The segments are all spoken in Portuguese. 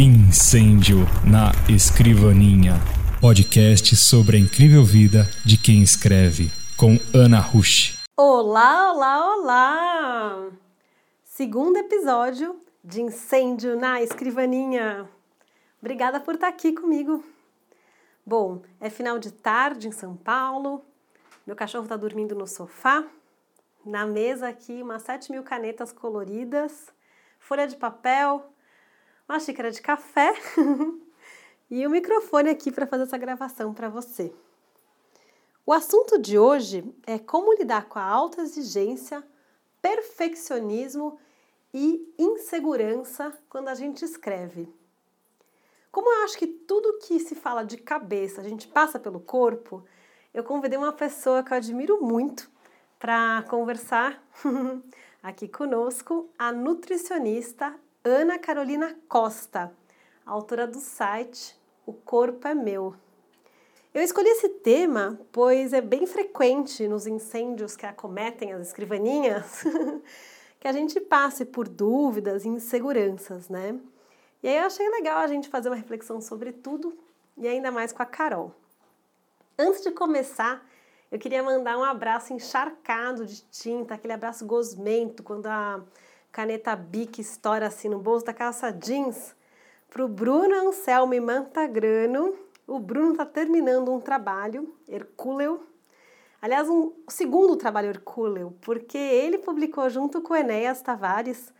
Incêndio na Escrivaninha. Podcast sobre a incrível vida de quem escreve, com Ana Rush. Olá, olá, olá! Segundo episódio de Incêndio na Escrivaninha. Obrigada por estar aqui comigo. Bom, é final de tarde em São Paulo. Meu cachorro está dormindo no sofá. Na mesa aqui, umas 7 mil canetas coloridas, folha de papel, uma xícara de café e o um microfone aqui para fazer essa gravação para você. O assunto de hoje é como lidar com a alta exigência, perfeccionismo e insegurança quando a gente escreve. Como eu acho que tudo que se fala de cabeça a gente passa pelo corpo, eu convidei uma pessoa que eu admiro muito para conversar aqui conosco, a nutricionista Ana Carolina Costa, autora do site O Corpo é Meu. Eu escolhi esse tema pois é bem frequente nos incêndios que acometem as escrivaninhas que a gente passe por dúvidas e inseguranças, né? E aí eu achei legal a gente fazer uma reflexão sobre tudo e ainda mais com a Carol. Antes de começar, eu queria mandar um abraço encharcado de tinta, aquele abraço gosmento, quando a caneta Bic estoura assim no bolso da calça jeans, para o Bruno Anselmo Mantagrano. O Bruno está terminando um trabalho, Hercúleo. Aliás, um segundo trabalho Hercúleo, porque ele publicou junto com Enéas Tavares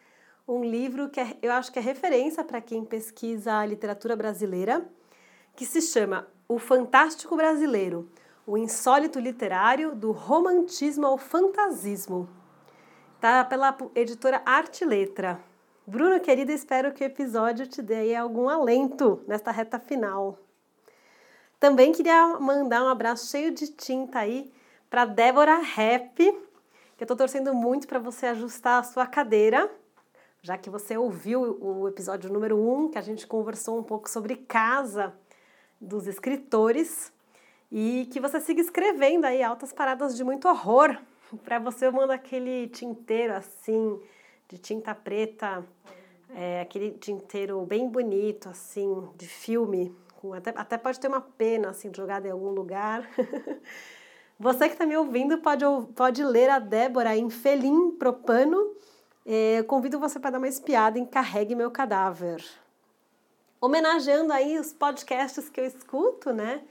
um livro que é, eu acho que é referência para quem pesquisa a literatura brasileira, que se chama O Fantástico Brasileiro, o insólito literário do romantismo ao fantasismo. Tá pela editora Arte Letra. Bruno, querida, espero que o episódio te dê algum alento nesta reta final. Também queria mandar um abraço cheio de tinta aí para Débora Rap, que eu estou torcendo muito para você ajustar a sua cadeira, já que você ouviu o episódio número 1, um, que a gente conversou um pouco sobre casa dos escritores, e que você siga escrevendo aí altas paradas de muito horror para você eu mando aquele tinteiro assim, de tinta preta, é, aquele tinteiro bem bonito, assim, de filme, até, até pode ter uma pena assim jogada em algum lugar. Você que está me ouvindo pode, pode ler a Débora em Felim Propano. É, convido você para dar uma espiada em Carregue Meu Cadáver. Homenageando aí os podcasts que eu escuto, né?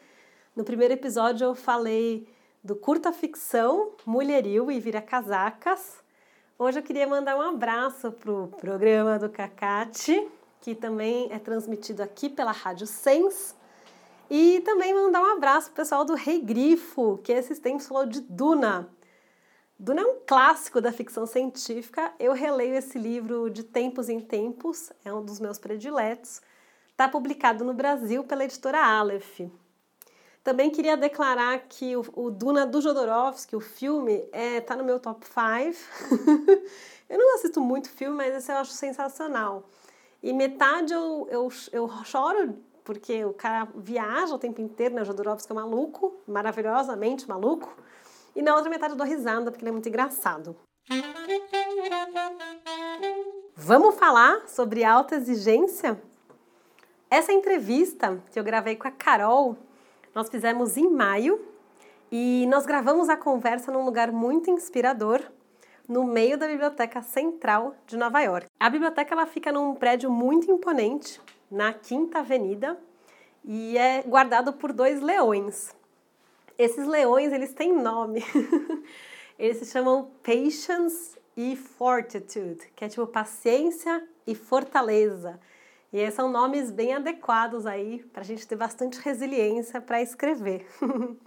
No primeiro episódio eu falei do curta ficção Mulheril e Vira Casacas. Hoje eu queria mandar um abraço para o programa do Cacate, que também é transmitido aqui pela Rádio Sens. E também mandar um abraço para o pessoal do Rei Grifo, que esses tempos falou de Duna. Duna é um clássico da ficção científica. Eu releio esse livro de tempos em tempos, é um dos meus prediletos. Está publicado no Brasil pela editora Aleph. Também queria declarar que o, o Duna do Jodorowsky, o filme, é, tá no meu top 5. eu não assisto muito filme, mas esse eu acho sensacional. E metade eu, eu, eu choro porque o cara viaja o tempo inteiro, né? O Jodorowsky é maluco, maravilhosamente maluco. E na outra metade eu dou risada, porque ele é muito engraçado. Vamos falar sobre alta exigência? Essa entrevista que eu gravei com a Carol nós fizemos em maio e nós gravamos a conversa num lugar muito inspirador, no meio da Biblioteca Central de Nova York. A biblioteca ela fica num prédio muito imponente, na Quinta Avenida, e é guardado por dois leões. Esses leões, eles têm nome. eles se chamam Patience e Fortitude, que é tipo paciência e fortaleza. E são nomes bem adequados aí para a gente ter bastante resiliência para escrever.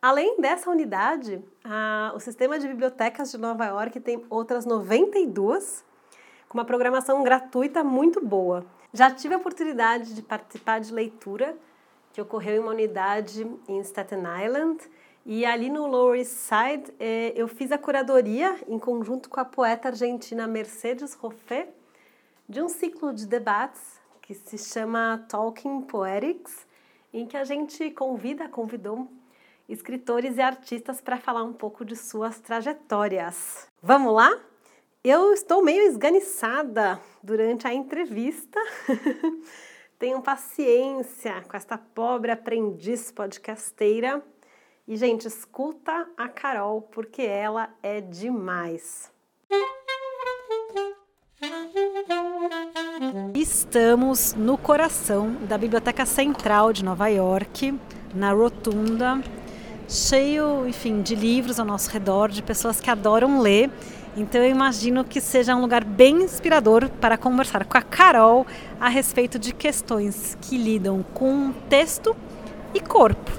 Além dessa unidade, a, o sistema de bibliotecas de Nova York tem outras 92 com uma programação gratuita muito boa. Já tive a oportunidade de participar de leitura que ocorreu em uma unidade em Staten Island e ali no Lower East Side eh, eu fiz a curadoria em conjunto com a poeta argentina Mercedes Roffé de um ciclo de debates que se chama Talking Poetics, em que a gente convida, convidou escritores e artistas para falar um pouco de suas trajetórias. Vamos lá? Eu estou meio esganiçada durante a entrevista. Tenham paciência com esta pobre aprendiz podcasteira. E, gente, escuta a Carol, porque ela é demais. Estamos no coração da Biblioteca Central de Nova York, na Rotunda, cheio, enfim, de livros ao nosso redor, de pessoas que adoram ler. Então eu imagino que seja um lugar bem inspirador para conversar com a Carol a respeito de questões que lidam com texto e corpo.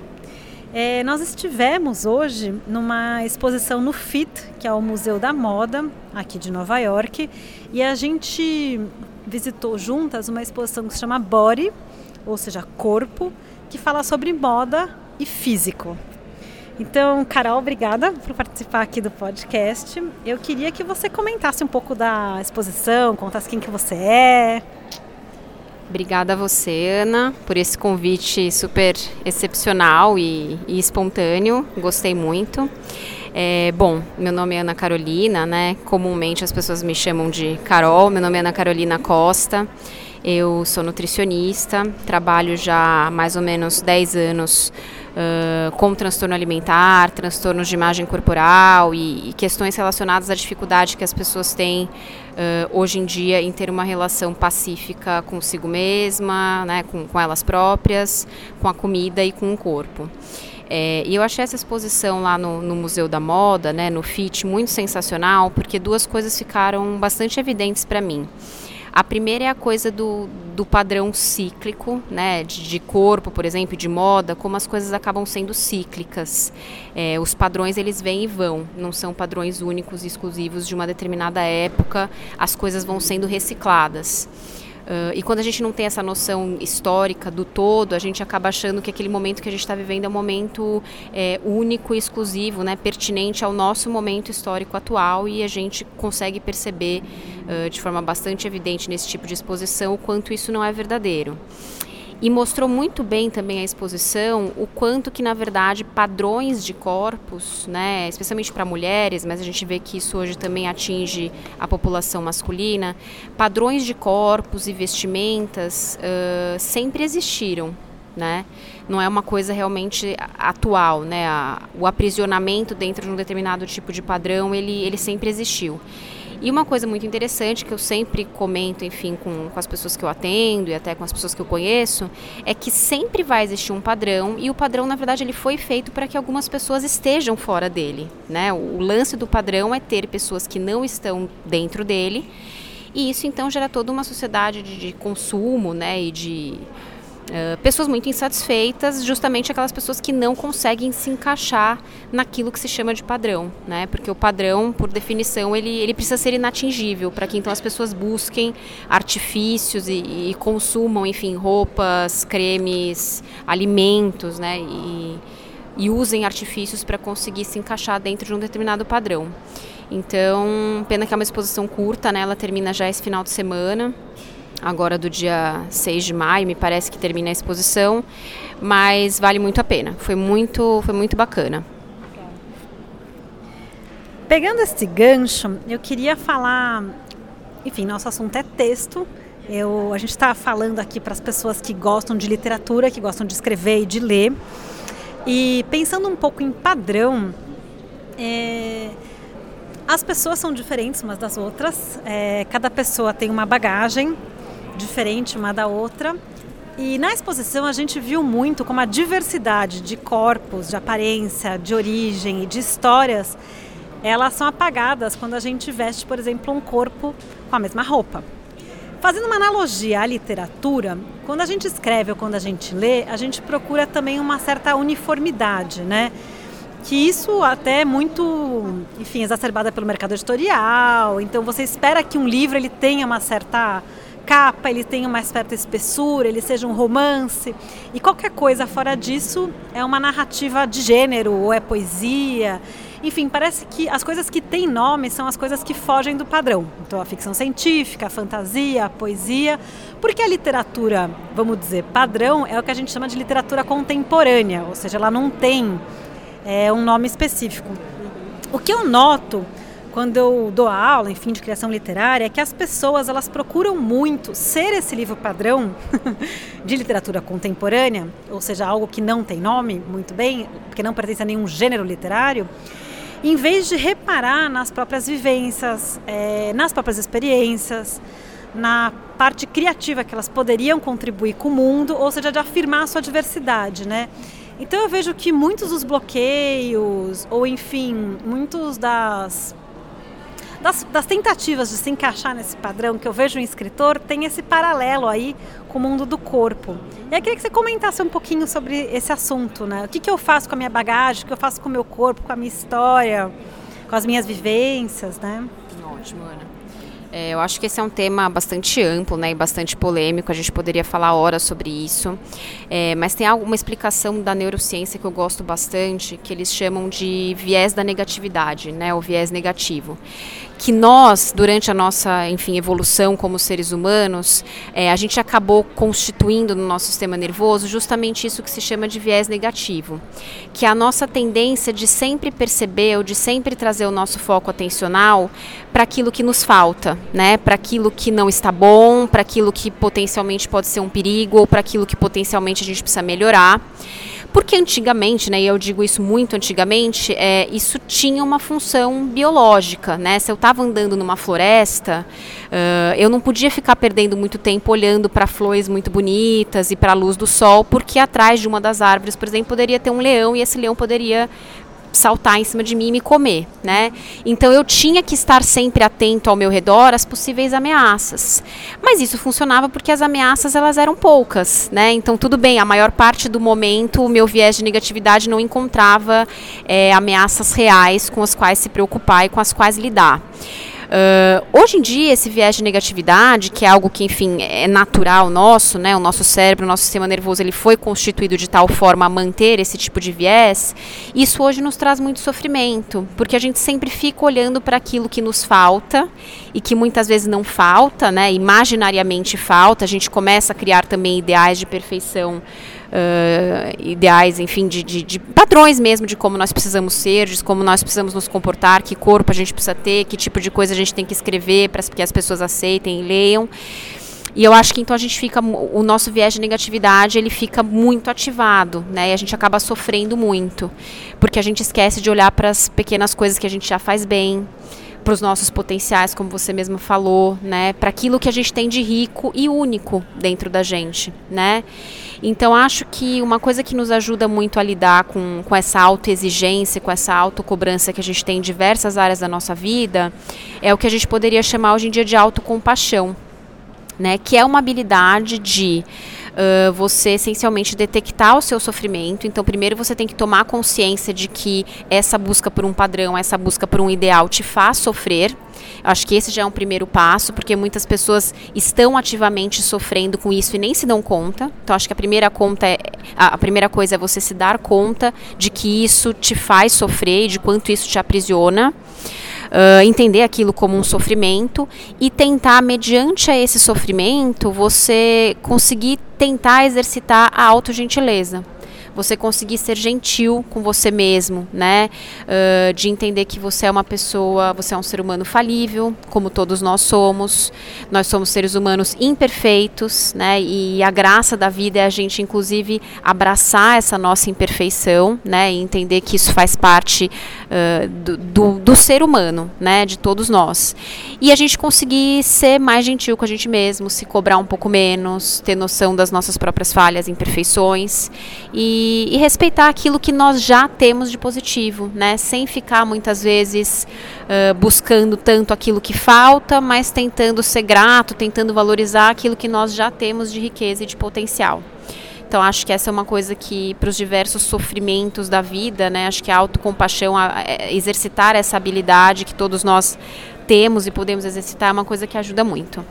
É, nós estivemos hoje numa exposição no FIT, que é o Museu da Moda, aqui de Nova York, e a gente visitou juntas uma exposição que se chama Body, ou seja, corpo, que fala sobre moda e físico. Então, Carol, obrigada por participar aqui do podcast. Eu queria que você comentasse um pouco da exposição, contasse quem que você é. Obrigada a você, Ana, por esse convite super excepcional e, e espontâneo. Gostei muito. É, bom, meu nome é Ana Carolina, né? Comumente as pessoas me chamam de Carol. Meu nome é Ana Carolina Costa. Eu sou nutricionista, trabalho já há mais ou menos 10 anos uh, com transtorno alimentar, transtornos de imagem corporal e, e, questões relacionadas à dificuldade que as pessoas têm uh, hoje em dia em ter uma relação pacífica consigo mesma, né, com, com elas próprias, com a comida e com o corpo. É, e eu achei essa exposição lá no, no, Museu da Moda, né, no FIT, muito sensacional, porque duas coisas ficaram bastante evidentes para mim. A primeira é a coisa do, do padrão cíclico, né, de, de corpo, por exemplo, de moda, como as coisas acabam sendo cíclicas. É, os padrões eles vêm e vão, não são padrões únicos e exclusivos de uma determinada época. As coisas vão sendo recicladas. Uh, e quando a gente não tem essa noção histórica do todo, a gente acaba achando que aquele momento que a gente está vivendo é um momento é, único e exclusivo, né, pertinente ao nosso momento histórico atual e a gente consegue perceber uh, de forma bastante evidente nesse tipo de exposição o quanto isso não é verdadeiro. E mostrou muito bem também a exposição o quanto que, na verdade, padrões de corpos, né, especialmente para mulheres, mas a gente vê que isso hoje também atinge a população masculina, padrões de corpos e vestimentas uh, sempre existiram. Né? Não é uma coisa realmente atual, né? A, o aprisionamento dentro de um determinado tipo de padrão, ele, ele sempre existiu. E uma coisa muito interessante que eu sempre comento, enfim, com, com as pessoas que eu atendo e até com as pessoas que eu conheço, é que sempre vai existir um padrão e o padrão, na verdade, ele foi feito para que algumas pessoas estejam fora dele, né? O, o lance do padrão é ter pessoas que não estão dentro dele e isso então gera toda uma sociedade de, de consumo, né? E de Uh, pessoas muito insatisfeitas, justamente aquelas pessoas que não conseguem se encaixar naquilo que se chama de padrão, né? Porque o padrão, por definição, ele, ele precisa ser inatingível para que então as pessoas busquem artifícios e, e consumam, enfim, roupas, cremes, alimentos, né? E, e usem artifícios para conseguir se encaixar dentro de um determinado padrão. Então, pena que é uma exposição curta, né? Ela termina já esse final de semana agora do dia 6 de maio, me parece que termina a exposição, mas vale muito a pena. Foi muito, foi muito bacana. Pegando esse gancho, eu queria falar, enfim, nosso assunto é texto. Eu, a gente está falando aqui para as pessoas que gostam de literatura, que gostam de escrever e de ler. E pensando um pouco em padrão, é, as pessoas são diferentes umas das outras, é, cada pessoa tem uma bagagem, diferente uma da outra. E na exposição a gente viu muito como a diversidade de corpos, de aparência, de origem e de histórias, elas são apagadas quando a gente veste, por exemplo, um corpo com a mesma roupa. Fazendo uma analogia à literatura, quando a gente escreve ou quando a gente lê, a gente procura também uma certa uniformidade, né? Que isso até é muito, enfim, exacerbada pelo mercado editorial. Então você espera que um livro ele tenha uma certa capa, ele tenha uma certa espessura, ele seja um romance. E qualquer coisa fora disso é uma narrativa de gênero ou é poesia. Enfim, parece que as coisas que têm nome são as coisas que fogem do padrão. Então, a ficção científica, a fantasia, a poesia. Porque a literatura, vamos dizer, padrão, é o que a gente chama de literatura contemporânea, ou seja, ela não tem é, um nome específico. O que eu noto quando eu dou aula, enfim, de criação literária, é que as pessoas elas procuram muito ser esse livro padrão de literatura contemporânea, ou seja, algo que não tem nome, muito bem, porque não pertence a nenhum gênero literário, em vez de reparar nas próprias vivências, é, nas próprias experiências, na parte criativa que elas poderiam contribuir com o mundo, ou seja, de afirmar a sua diversidade, né? Então eu vejo que muitos dos bloqueios, ou enfim, muitos das das, das, tentativas de se encaixar nesse padrão que eu vejo em escritor, tem esse paralelo aí com o mundo do corpo. E aí queria que você comentasse um pouquinho sobre esse assunto, né? O que, que eu faço com a minha bagagem, o que eu faço com o meu corpo, com a minha história, com as minhas vivências, né? Ótimo, Ana. É, eu acho que esse é um tema bastante amplo né, e bastante polêmico, a gente poderia falar horas sobre isso. É, mas tem alguma explicação da neurociência que eu gosto bastante, que eles chamam de viés da negatividade, né, o viés negativo que nós, durante a nossa, enfim, evolução como seres humanos, é, a gente acabou constituindo no nosso sistema nervoso justamente isso que se chama de viés negativo, que é a nossa tendência de sempre perceber ou de sempre trazer o nosso foco atencional para aquilo que nos falta, né? Para aquilo que não está bom, para aquilo que potencialmente pode ser um perigo ou para aquilo que potencialmente a gente precisa melhorar. Porque antigamente, né, e eu digo isso muito antigamente, é, isso tinha uma função biológica, né? Se eu estava andando numa floresta, uh, eu não podia ficar perdendo muito tempo olhando para flores muito bonitas e para a luz do sol, porque atrás de uma das árvores, por exemplo, poderia ter um leão e esse leão poderia saltar em cima de mim e me comer, né? Então eu tinha que estar sempre atento ao meu redor às possíveis ameaças. Mas isso funcionava porque as ameaças elas eram poucas, né? Então tudo bem, a maior parte do momento o meu viés de negatividade não encontrava é, ameaças reais com as quais se preocupar e com as quais lidar. Uh, hoje em dia, esse viés de negatividade, que é algo que, enfim, é natural nosso, né? O nosso cérebro, o nosso sistema nervoso, ele foi constituído de tal forma a manter esse tipo de viés. Isso hoje nos traz muito sofrimento, porque a gente sempre fica olhando para aquilo que nos falta e que muitas vezes não falta, né? Imaginariamente falta. A gente começa a criar também ideais de perfeição uh, ideais, enfim, de, de, de, padrões mesmo de como nós precisamos ser, de como nós precisamos nos comportar, que corpo a gente precisa ter, que tipo de coisa a gente tem que escrever para que as pessoas aceitem e leiam. E eu acho que então a gente fica, o nosso viés de negatividade ele fica muito ativado, né? E a gente acaba sofrendo muito, porque a gente esquece de olhar para as pequenas coisas que a gente já faz bem, para os nossos potenciais, como você mesmo falou, né? Para aquilo que a gente tem de rico e único dentro da gente, né? Então acho que uma coisa que nos ajuda muito a lidar com, com essa autoexigência, com essa autocobrança que a gente tem em diversas áreas da nossa vida, é o que a gente poderia chamar hoje em dia de autocompaixão, né? Que é uma habilidade de uh, você essencialmente detectar o seu sofrimento. Então, primeiro você tem que tomar consciência de que essa busca por um padrão, essa busca por um ideal te faz sofrer. Acho que esse já é um primeiro passo, porque muitas pessoas estão ativamente sofrendo com isso e nem se dão conta. Então, acho que a primeira conta é a, primeira coisa é você se dar conta de que isso te faz sofrer e de quanto isso te aprisiona uh, entender aquilo como um sofrimento e tentar, mediante a esse sofrimento, você conseguir tentar exercitar a autogentileza você conseguir ser gentil com você mesmo, né? Uh, de entender que você é uma pessoa, você é um ser humano falível, como todos nós somos. Nós somos seres humanos imperfeitos, né? E a graça da vida é a gente, inclusive, abraçar essa nossa imperfeição, né? E entender que isso faz parte do, do, do ser humano, né? De todos nós. E a gente conseguir ser mais gentil com a gente mesmo, se cobrar um pouco menos, ter noção das nossas próprias falhas, imperfeições e e, respeitar aquilo que nós já temos de positivo, né? Sem ficar muitas vezes uh, buscando tanto aquilo que falta, mas tentando ser grato, tentando valorizar aquilo que nós já temos de riqueza e de potencial. Então acho que essa é uma coisa que para os diversos sofrimentos da vida, né? Acho que a autocompaixão, a, a, exercitar essa habilidade que todos nós temos e podemos exercitar é uma coisa que ajuda muito.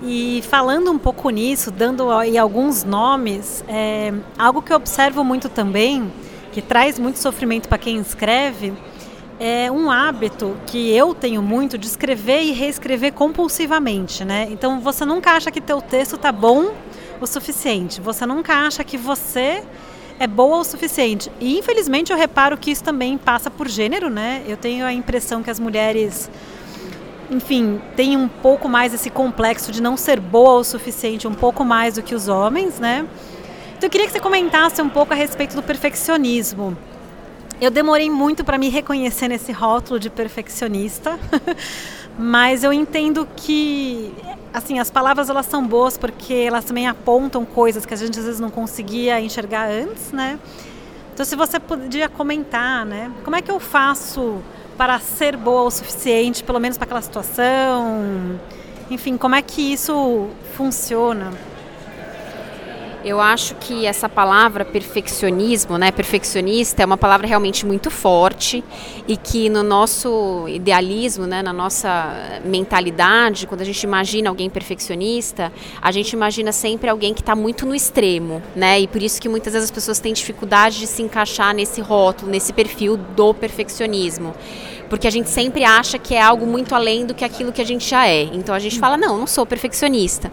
E falando um pouco nisso, dando aí alguns nomes, é, algo que eu observo muito também, que traz muito sofrimento para quem escreve, é um hábito que eu tenho muito de escrever e reescrever compulsivamente, né? Então você nunca acha que teu texto tá bom o suficiente, você nunca acha que você é boa o suficiente. E infelizmente eu reparo que isso também passa por gênero, né? Eu tenho a impressão que as mulheres, enfim, têm um pouco mais esse complexo de não ser boa o suficiente, um pouco mais do que os homens, né? Então eu queria que você comentasse um pouco a respeito do perfeccionismo. Eu demorei muito para me reconhecer nesse rótulo de perfeccionista, mas eu entendo que assim as palavras elas são boas porque elas também apontam coisas que a gente às vezes não conseguia enxergar antes, né? Então se você podia comentar, né? Como é que eu faço para ser boa o suficiente, pelo menos para aquela situação? Enfim, como é que isso funciona? Eu acho que essa palavra perfeccionismo, né, perfeccionista, é uma palavra realmente muito forte e que no nosso idealismo, né, na nossa mentalidade, quando a gente imagina alguém perfeccionista, a gente imagina sempre alguém que está muito no extremo, né, e por isso que muitas vezes as pessoas têm dificuldade de se encaixar nesse rótulo, nesse perfil do perfeccionismo porque a gente sempre acha que é algo muito além do que aquilo que a gente já é. Então a gente fala, não, não sou perfeccionista.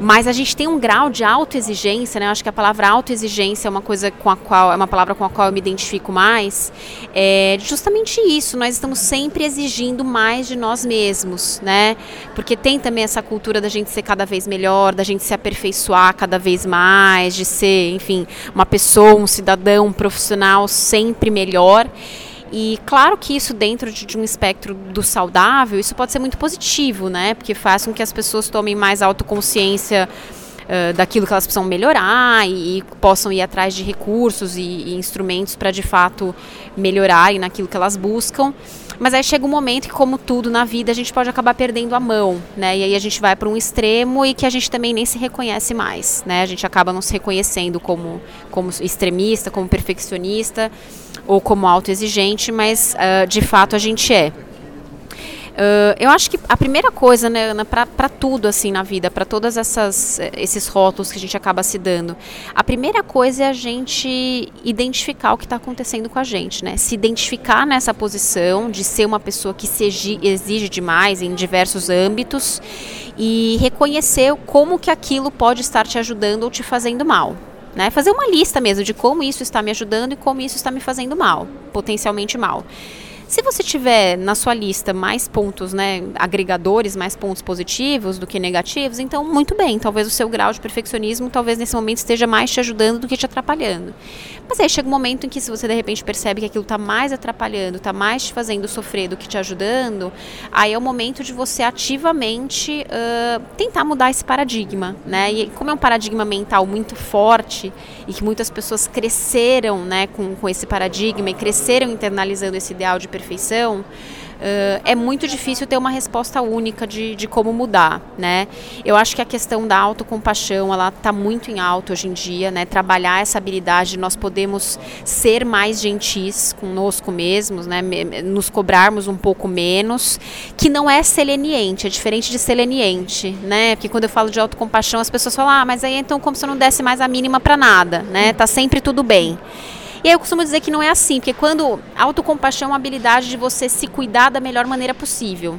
Mas a gente tem um grau de autoexigência, né? Eu acho que a palavra autoexigência é uma coisa com a qual é uma palavra com a qual eu me identifico mais. É justamente isso, nós estamos sempre exigindo mais de nós mesmos, né? Porque tem também essa cultura da gente ser cada vez melhor, da gente se aperfeiçoar cada vez mais, de ser, enfim, uma pessoa, um cidadão, um profissional sempre melhor. E claro que isso dentro de, de, um espectro do saudável, isso pode ser muito positivo, né? Porque faz com que as pessoas tomem mais autoconsciência uh, daquilo que elas precisam melhorar e, e possam ir atrás de recursos e, e instrumentos para de fato melhorarem naquilo que elas buscam. Mas aí chega um momento que, como tudo na vida, a gente pode acabar perdendo a mão, né? E aí a gente vai para um extremo e que a gente também nem se reconhece mais, né? A gente acaba não se reconhecendo como, como extremista, como perfeccionista ou como autoexigente, mas uh, de fato a gente é. Uh, eu acho que a primeira coisa, né, Ana, para tudo assim na vida, para todos esses rótulos que a gente acaba se dando, a primeira coisa é a gente identificar o que está acontecendo com a gente, né? Se identificar nessa posição de ser uma pessoa que se exige demais em diversos âmbitos e reconhecer como que aquilo pode estar te ajudando ou te fazendo mal. Né? Fazer uma lista mesmo de como isso está me ajudando e como isso está me fazendo mal, potencialmente mal. Se você tiver na sua lista mais pontos, né, agregadores, mais pontos positivos do que negativos, então muito bem, talvez o seu grau de perfeccionismo talvez nesse momento esteja mais te ajudando do que te atrapalhando. Mas aí chega um momento em que se você de repente percebe que aquilo está mais atrapalhando, está mais te fazendo sofrer do que te ajudando, aí é o momento de você ativamente uh, tentar mudar esse paradigma, né? E como é um paradigma mental muito forte e que muitas pessoas cresceram, né, com, com esse paradigma e cresceram internalizando esse ideal de perfeição, Uh, é muito difícil ter uma resposta única de, de como mudar, né? Eu acho que a questão da autocompaixão, ela está muito em alto hoje em dia, né? Trabalhar essa habilidade de nós podemos ser mais gentis conosco mesmos, né? Nos cobrarmos um pouco menos, que não é seleniente, é diferente de seleniente, né? Porque quando eu falo de autocompaixão, as pessoas falam, ah, mas aí então como se eu não desse mais a mínima para nada, né? Tá sempre tudo bem. E aí eu costumo dizer que não é assim, porque quando autocompaixão é uma habilidade de você se cuidar da melhor maneira possível.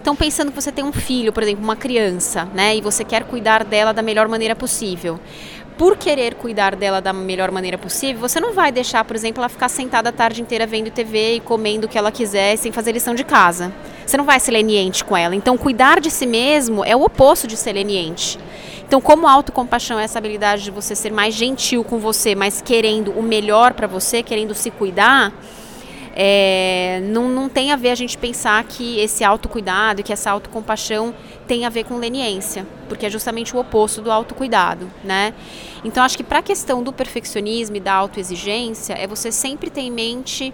Então, pensando que você tem um filho, por exemplo, uma criança, né, e você quer cuidar dela da melhor maneira possível. Por querer cuidar dela da melhor maneira possível, você não vai deixar, por exemplo, ela ficar sentada a tarde inteira vendo TV e comendo o que ela quiser sem fazer lição de casa. Você não vai ser leniente com ela. Então, cuidar de si mesmo é o oposto de ser leniente. Então, como autocompaixão é essa habilidade de você ser mais gentil com você, mas querendo o melhor para você, querendo se cuidar, é, não, não tem a ver a gente pensar que esse autocuidado, que essa autocompaixão tem a ver com leniência, porque é justamente o oposto do autocuidado, né? Então, acho que para a questão do perfeccionismo e da autoexigência, é você sempre ter em mente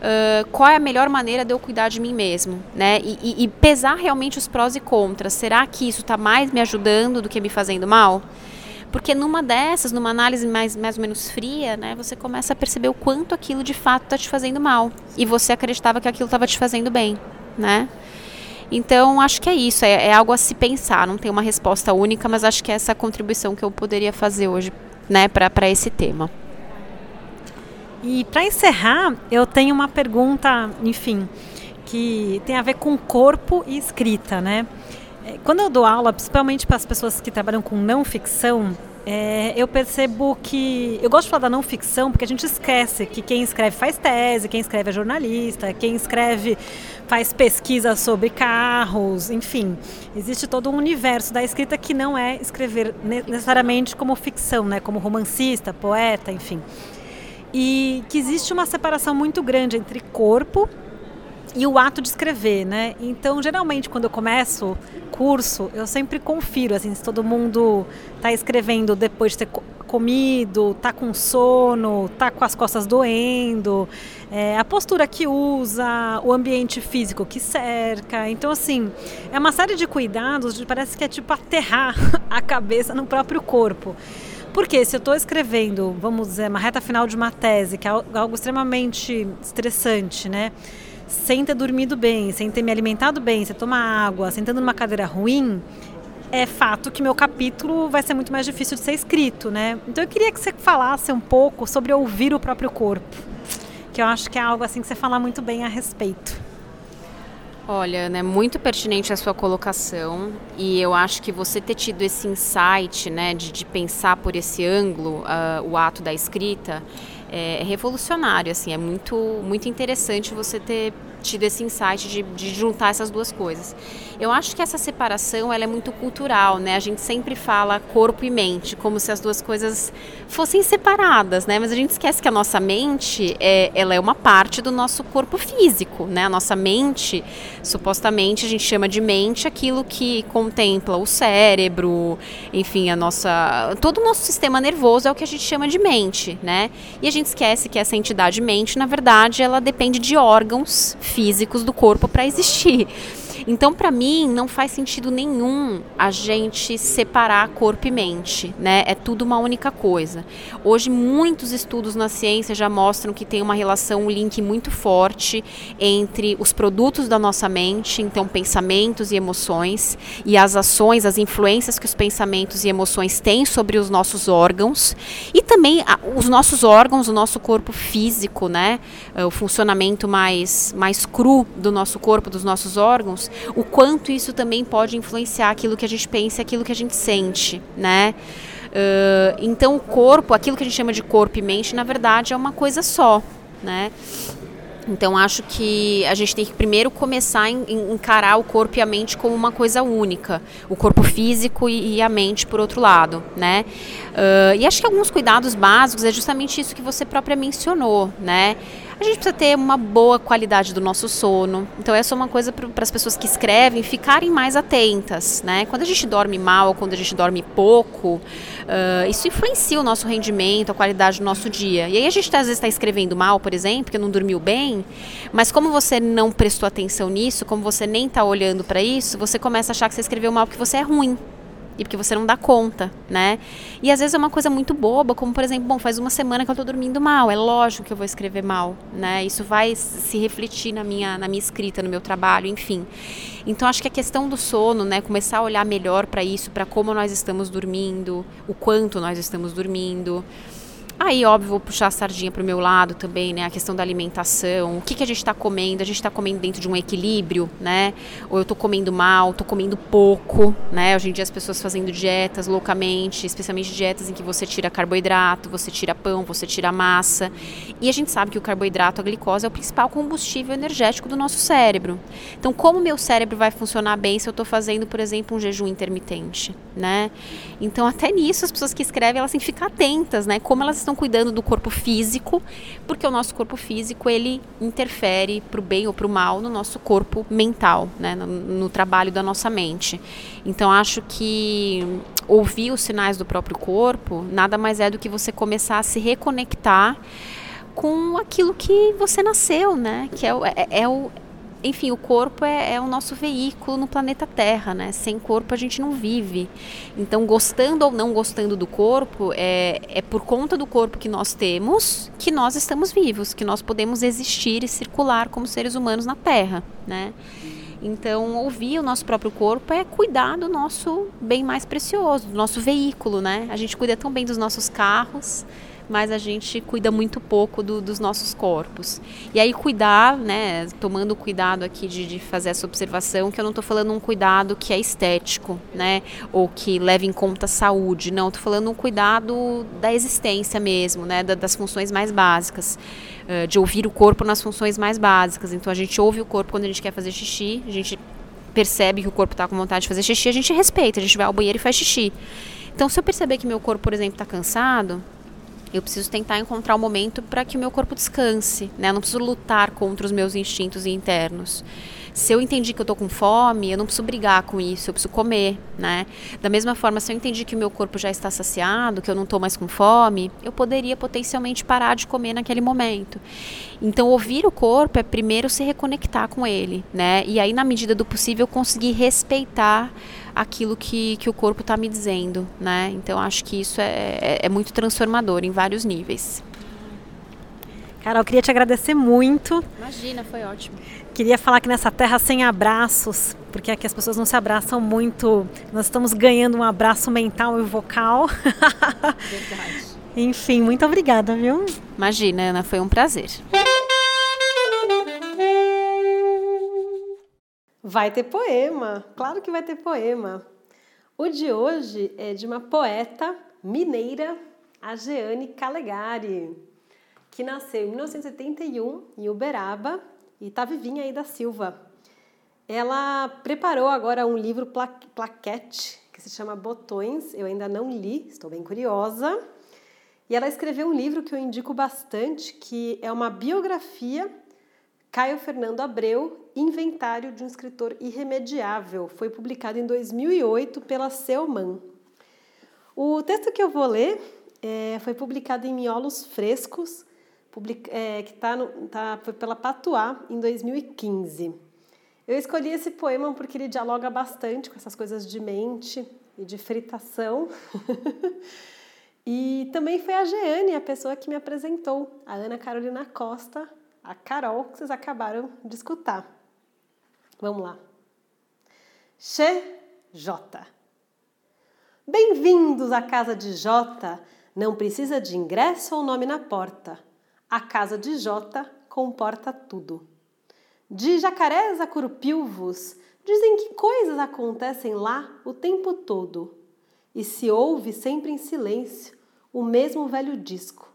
uh, qual é a melhor maneira de eu cuidar de mim mesmo, né? E, e, e pesar realmente os prós e contras. Será que isso está mais me ajudando do que me fazendo mal? Porque numa dessas, numa análise mais, mais ou menos fria, né, você começa a perceber o quanto aquilo de fato está te fazendo mal. E você acreditava que aquilo estava te fazendo bem, né? Então, acho que é isso, é, é, algo a se pensar, não tem uma resposta única, mas acho que é essa contribuição que eu poderia fazer hoje, né, para esse tema. E para encerrar, eu tenho uma pergunta, enfim, que tem a ver com corpo e escrita, né? É, quando eu dou aula, principalmente para as pessoas que trabalham com não ficção, é, eu percebo que. Eu gosto de falar da não ficção porque a gente esquece que quem escreve faz tese, quem escreve é jornalista, quem escreve faz pesquisa sobre carros, enfim. Existe todo um universo da escrita que não é escrever necessariamente como ficção, né? como romancista, poeta, enfim. E que existe uma separação muito grande entre corpo e o ato de escrever, né? Então, geralmente, quando eu começo curso, eu sempre confiro, assim, se todo mundo está escrevendo depois de ter comido, tá com sono, tá com as costas doendo, é, a postura que usa, o ambiente físico que cerca. Então, assim, é uma série de cuidados, parece que é tipo aterrar a cabeça no próprio corpo. Porque se eu estou escrevendo, vamos dizer, uma reta final de uma tese, que é algo extremamente estressante, né? sem ter dormido bem, sem ter me alimentado bem, sem tomar água, sentando numa cadeira ruim, é fato que meu capítulo vai ser muito mais difícil de ser escrito, né? Então eu queria que você falasse um pouco sobre ouvir o próprio corpo, que eu acho que é algo assim que você fala muito bem a respeito. Olha, né, muito pertinente a sua colocação e eu acho que você ter tido esse insight, né, de, de pensar por esse ângulo uh, o ato da escrita, é, revolucionário, assim, é muito, muito interessante você ter tido esse insight de, de, juntar essas duas coisas. Eu acho que essa separação ela é muito cultural, né? A gente sempre fala corpo e mente, como se as duas coisas fossem separadas, né? Mas a gente esquece que a nossa mente é, ela é uma parte do nosso corpo físico, né? A nossa mente, supostamente, a gente chama de mente aquilo que contempla o cérebro, enfim, a nossa, todo o nosso sistema nervoso é o que a gente chama de mente, né? E a gente esquece que essa entidade mente, na verdade, ela depende de órgãos físicos do corpo para existir. Então, para mim, não faz sentido nenhum a gente separar corpo e mente, né? É tudo uma única coisa. Hoje, muitos estudos na ciência já mostram que tem uma relação, um link muito forte entre os produtos da nossa mente, então pensamentos e emoções, e as ações, as influências que os pensamentos e emoções têm sobre os nossos órgãos, e também os nossos órgãos, o nosso corpo físico, né? O funcionamento mais, mais cru do nosso corpo, dos nossos órgãos, o quanto isso também pode influenciar aquilo que a gente pensa, aquilo que a gente sente, né? Uh, então o corpo, aquilo que a gente chama de corpo e mente, na verdade é uma coisa só, né? Então acho que a gente tem que primeiro começar a encarar o corpo e a mente como uma coisa única, o corpo físico e, a mente por outro lado, né? Uh, e acho que alguns cuidados básicos é justamente isso que você própria mencionou, né? A gente precisa ter uma boa qualidade do nosso sono. Então, essa é uma coisa para as pessoas que escrevem ficarem mais atentas, né? Quando a gente dorme mal, quando a gente dorme pouco, uh, isso influencia o nosso rendimento, a qualidade do nosso dia. E aí a gente às vezes está escrevendo mal, por exemplo, porque não dormiu bem, mas como você não prestou atenção nisso, como você nem está olhando para isso, você começa a achar que você escreveu mal porque você é ruim e porque você não dá conta, né? E às vezes é uma coisa muito boba, como por exemplo, bom, faz uma semana que eu tô dormindo mal, é lógico que eu vou escrever mal, né? Isso vai se refletir na minha, na minha escrita, no meu trabalho, enfim. Então acho que a questão do sono, né, começar a olhar melhor para isso, para como nós estamos dormindo, o quanto nós estamos dormindo. Aí, óbvio, vou puxar a sardinha para o meu lado também, né? A questão da alimentação, o que, que a gente está comendo, a gente está comendo dentro de um equilíbrio, né? Ou eu estou comendo mal, estou comendo pouco, né? Hoje em dia as pessoas fazendo dietas loucamente, especialmente dietas em que você tira carboidrato, você tira pão, você tira massa. E a gente sabe que o carboidrato, a glicose, é o principal combustível energético do nosso cérebro. Então, como meu cérebro vai funcionar bem se eu estou fazendo, por exemplo, um jejum intermitente, né? Então, até nisso, as pessoas que escrevem, elas têm que ficar atentas, né? Como elas estão estão cuidando do corpo físico, porque o nosso corpo físico ele interfere para o bem ou para o mal no nosso corpo mental, né, no, no trabalho da nossa mente. Então acho que ouvir os sinais do próprio corpo nada mais é do que você começar a se reconectar com aquilo que você nasceu, né? Que é, é, é o, enfim, o corpo é, é, o nosso veículo no planeta Terra, né? Sem corpo a gente não vive. Então, gostando ou não gostando do corpo, é, é por conta do corpo que nós temos que nós estamos vivos, que nós podemos existir e circular como seres humanos na Terra, né? Então, ouvir o nosso próprio corpo é cuidar do nosso bem mais precioso, do nosso veículo, né? A gente cuida tão bem dos nossos carros, mas a gente cuida muito pouco do, dos nossos corpos. E aí cuidar, né, tomando cuidado aqui de, de fazer essa observação, que eu não estou falando um cuidado que é estético, né, ou que leve em conta a saúde, não, estou falando um cuidado da existência mesmo, né, das funções mais básicas, de ouvir o corpo nas funções mais básicas. Então a gente ouve o corpo quando a gente quer fazer xixi, a gente percebe que o corpo está com vontade de fazer xixi, a gente respeita, a gente vai ao banheiro e faz xixi. Então, se eu perceber que meu corpo, por exemplo, está cansado, eu preciso tentar encontrar um momento para que o meu corpo descanse, né? Eu não preciso lutar contra os meus instintos internos. Se eu entendi que eu estou com fome, eu não preciso brigar com isso, eu preciso comer, né? Da mesma forma, se eu entendi que o meu corpo já está saciado, que eu não estou mais com fome, eu poderia potencialmente parar de comer naquele momento. Então, ouvir o corpo é primeiro se reconectar com ele, né? E aí, na medida do possível, conseguir respeitar aquilo que, que o corpo está me dizendo, né? Então, acho que isso é, é, é muito transformador em vários níveis. Carol, queria te agradecer muito. Imagina, foi ótimo. Queria falar que nessa terra sem abraços, porque aqui as pessoas não se abraçam muito, nós estamos ganhando um abraço mental e vocal. Verdade. Enfim, muito obrigada, viu? Imagina, Ana, foi um prazer. Vai ter poema, claro que vai ter poema. O de hoje é de uma poeta mineira, a Jeane Calegari, que nasceu em 1971 em Uberaba e está vivinha aí da Silva. Ela preparou agora um livro plaquete que se chama Botões. Eu ainda não li, estou bem curiosa. E ela escreveu um livro que eu indico bastante, que é uma biografia Caio Fernando Abreu, Inventário de um Escritor Irremediável. Foi publicado em 2008 pela Selman. O texto que eu vou ler é, foi publicado em Miolos Frescos, é, que tá no, tá, foi pela Patuá em 2015. Eu escolhi esse poema porque ele dialoga bastante com essas coisas de mente e de fritação. e também foi a Jeane, a pessoa que me apresentou, a Ana Carolina Costa, a Carol, que vocês acabaram de escutar. Vamos lá. J. Bem-vindos à casa de J. Não precisa de ingresso ou nome na porta. A casa de J comporta tudo. De jacarés a curupilvos, dizem que coisas acontecem lá o tempo todo. E se ouve sempre em silêncio o mesmo velho disco.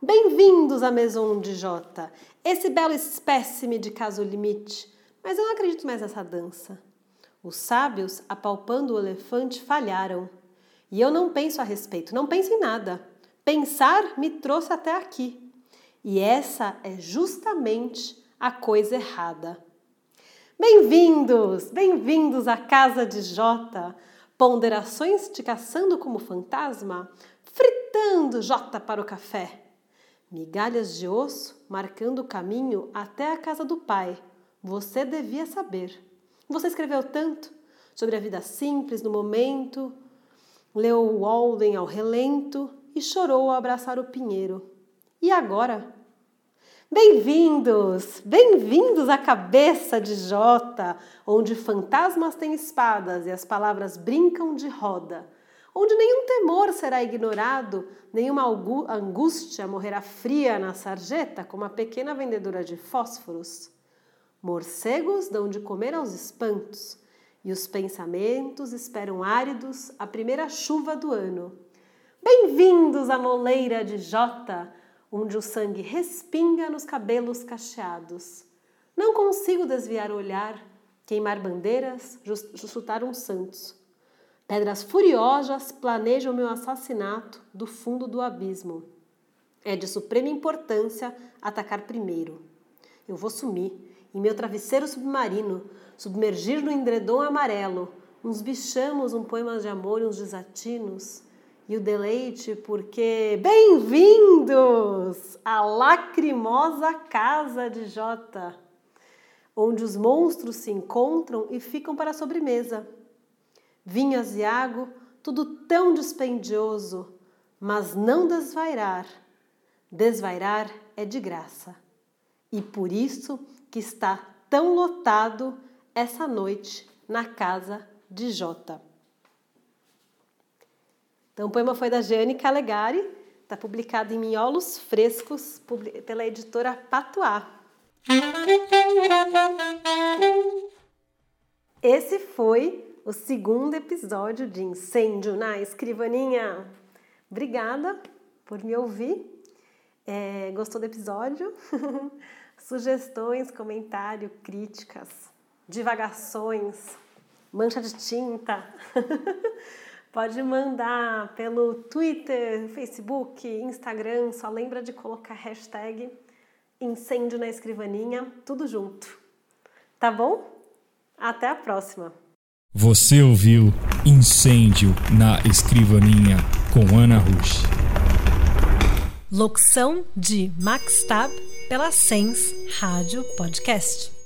Bem-vindos à Maison de J, esse belo espécime de caso limite. Mas eu não acredito mais nessa dança. Os sábios, apalpando o elefante, falharam. E eu não penso a respeito, não penso em nada. Pensar me trouxe até aqui. E essa é justamente a coisa errada. Bem-vindos, bem-vindos à casa de Jota. Ponderações te caçando como fantasma, fritando Jota para o café. Migalhas de osso marcando o caminho até a casa do pai. Você devia saber. Você escreveu tanto sobre a vida simples no momento, leu Walden ao relento e chorou ao abraçar o pinheiro. E agora? Bem-vindos, bem-vindos à cabeça de Jota, onde fantasmas têm espadas e as palavras brincam de roda, onde nenhum temor será ignorado, nenhuma angústia morrerá fria na sarjeta como a pequena vendedora de fósforos. Morcegos dão de comer aos espantos, e os pensamentos esperam áridos a primeira chuva do ano. Bem-vindos à moleira de Jota, onde o sangue respinga nos cabelos cacheados. Não consigo desviar o olhar, queimar bandeiras, chutar uns santos. Pedras furiosas planejam meu assassinato do fundo do abismo. É de suprema importância atacar primeiro. Eu vou sumir em meu travesseiro submarino, submergir no endredom amarelo, uns bichamos, um poema de amor e uns desatinos e o deleite, porque bem-vindos à lacrimosa casa de Jota, onde os monstros se encontram e ficam para a sobremesa. Vinho aziago, tudo tão dispendioso, mas não desvairar. Desvairar é de graça. E por isso que está tão lotado essa noite na casa de Jota. Então, o poema foi da Jane Calegari, Está publicado em Miolos Frescos, pela editora Patuá. Esse foi o segundo episódio de Incêndio na Escrivaninha. Obrigada por me ouvir. É, gostou do episódio? Sugestões, comentário, críticas, divagações, mancha de tinta. Pode mandar pelo Twitter, Facebook, Instagram. Só lembra de colocar hashtag incêndio na escrivaninha, tudo junto. Tá bom? Até a próxima. Você ouviu Incêndio na Escrivaninha com Ana Rush. Locução de Max Tab pela Sens Rádio Podcast.